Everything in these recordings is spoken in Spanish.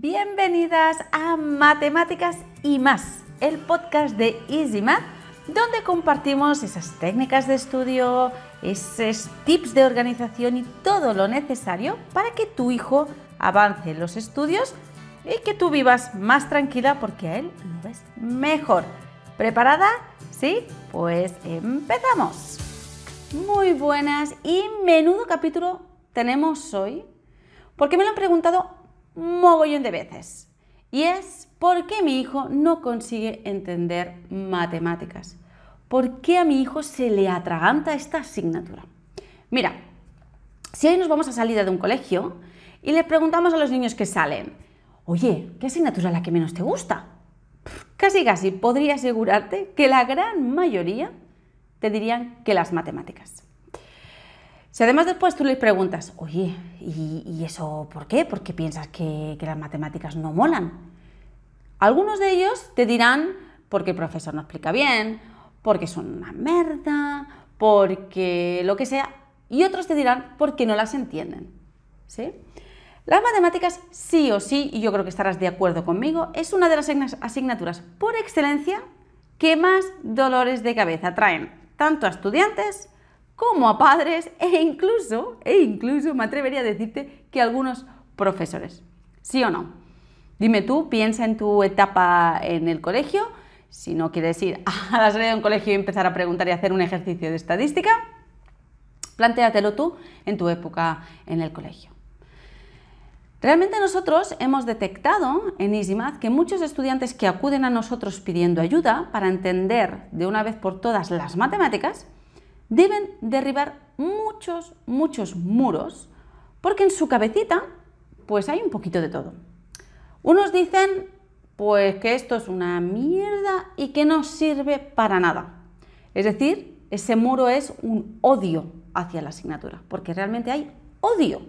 Bienvenidas a Matemáticas y más, el podcast de Easy Math, donde compartimos esas técnicas de estudio, esos tips de organización y todo lo necesario para que tu hijo avance en los estudios y que tú vivas más tranquila porque a él lo ves mejor. ¿Preparada? ¿Sí? Pues empezamos. Muy buenas y menudo capítulo tenemos hoy porque me lo han preguntado mogollón de veces. Y es ¿por qué mi hijo no consigue entender matemáticas? ¿Por qué a mi hijo se le atraganta esta asignatura? Mira, si hoy nos vamos a salir de un colegio y le preguntamos a los niños que salen, oye, ¿qué asignatura es la que menos te gusta? Casi casi podría asegurarte que la gran mayoría te dirían que las matemáticas. Si además después tú les preguntas, oye, ¿y, eso por qué? ¿Por qué piensas que, las matemáticas no molan? Algunos de ellos te dirán porque el profesor no explica bien, porque son una merda, porque lo que sea, y otros te dirán porque no las entienden. Las matemáticas sí o sí, y yo creo que estarás de acuerdo conmigo, es una de las asignaturas por excelencia que más dolores de cabeza traen, tanto a estudiantes como a padres e incluso, e incluso me atrevería a decirte que algunos profesores. ¿Sí o no? Dime tú, piensa en tu etapa en el colegio, si no quieres ir a la salida de un colegio y empezar a preguntar y hacer un ejercicio de estadística, plantéatelo tú en tu época en el colegio. Realmente nosotros hemos detectado en EasyMath que muchos estudiantes que acuden a nosotros pidiendo ayuda para entender de una vez por todas las matemáticas, deben derribar muchos, muchos muros, porque en su cabecita pues hay un poquito de todo. Unos dicen pues que esto es una mierda y que no sirve para nada. Es decir, ese muro es un odio hacia la asignatura, porque realmente hay odio.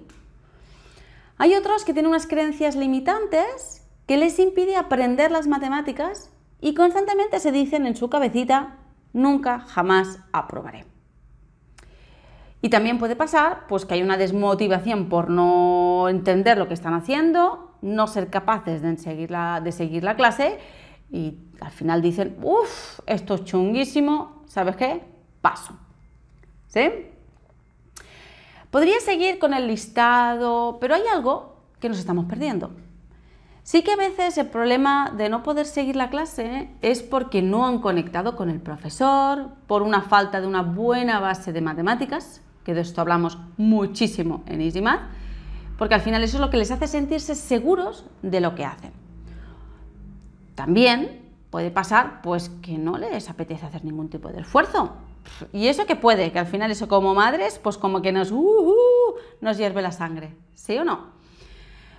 Hay otros que tienen unas creencias limitantes que les impide aprender las matemáticas y constantemente se dicen en su cabecita, nunca, jamás aprobaré. Y también puede pasar pues, que hay una desmotivación por no entender lo que están haciendo, no ser capaces de seguir la, de seguir la clase y al final dicen, uff, esto es chunguísimo, ¿sabes qué? Paso. ¿Sí? Podría seguir con el listado, pero hay algo que nos estamos perdiendo. Sí que a veces el problema de no poder seguir la clase es porque no han conectado con el profesor, por una falta de una buena base de matemáticas, de esto hablamos muchísimo en EasyMath, porque al final eso es lo que les hace sentirse seguros de lo que hacen. También puede pasar pues que no les apetece hacer ningún tipo de esfuerzo. Y eso que puede, que al final eso como madres, pues como que nos, uh, uh, nos hierve la sangre, ¿sí o no?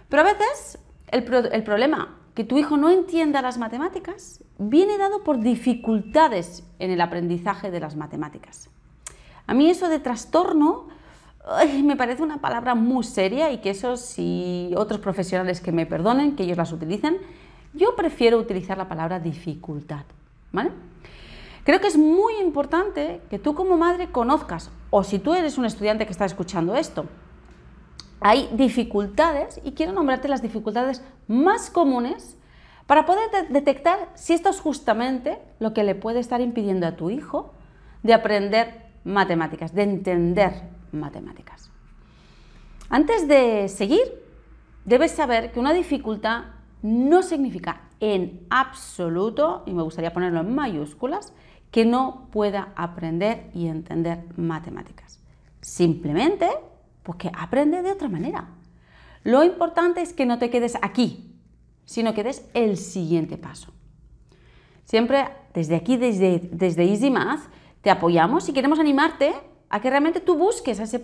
Pero a veces el, el problema que tu hijo no entienda las matemáticas viene dado por dificultades en el aprendizaje de las matemáticas. A mí eso de trastorno me parece una palabra muy seria y que eso si otros profesionales que me perdonen, que ellos las utilicen, yo prefiero utilizar la palabra dificultad. ¿vale? Creo que es muy importante que tú como madre conozcas, o si tú eres un estudiante que está escuchando esto, hay dificultades y quiero nombrarte las dificultades más comunes para poder detectar si esto es justamente lo que le puede estar impidiendo a tu hijo de aprender matemáticas, de entender matemáticas. Antes de seguir, debes saber que una dificultad no significa en absoluto, y me gustaría ponerlo en mayúsculas, que no pueda aprender y entender matemáticas. Simplemente porque aprende de otra manera. Lo importante es que no te quedes aquí, sino que des el siguiente paso. Siempre desde aquí, desde, desde Easy Math, te apoyamos y queremos animarte a que realmente tú busques a ese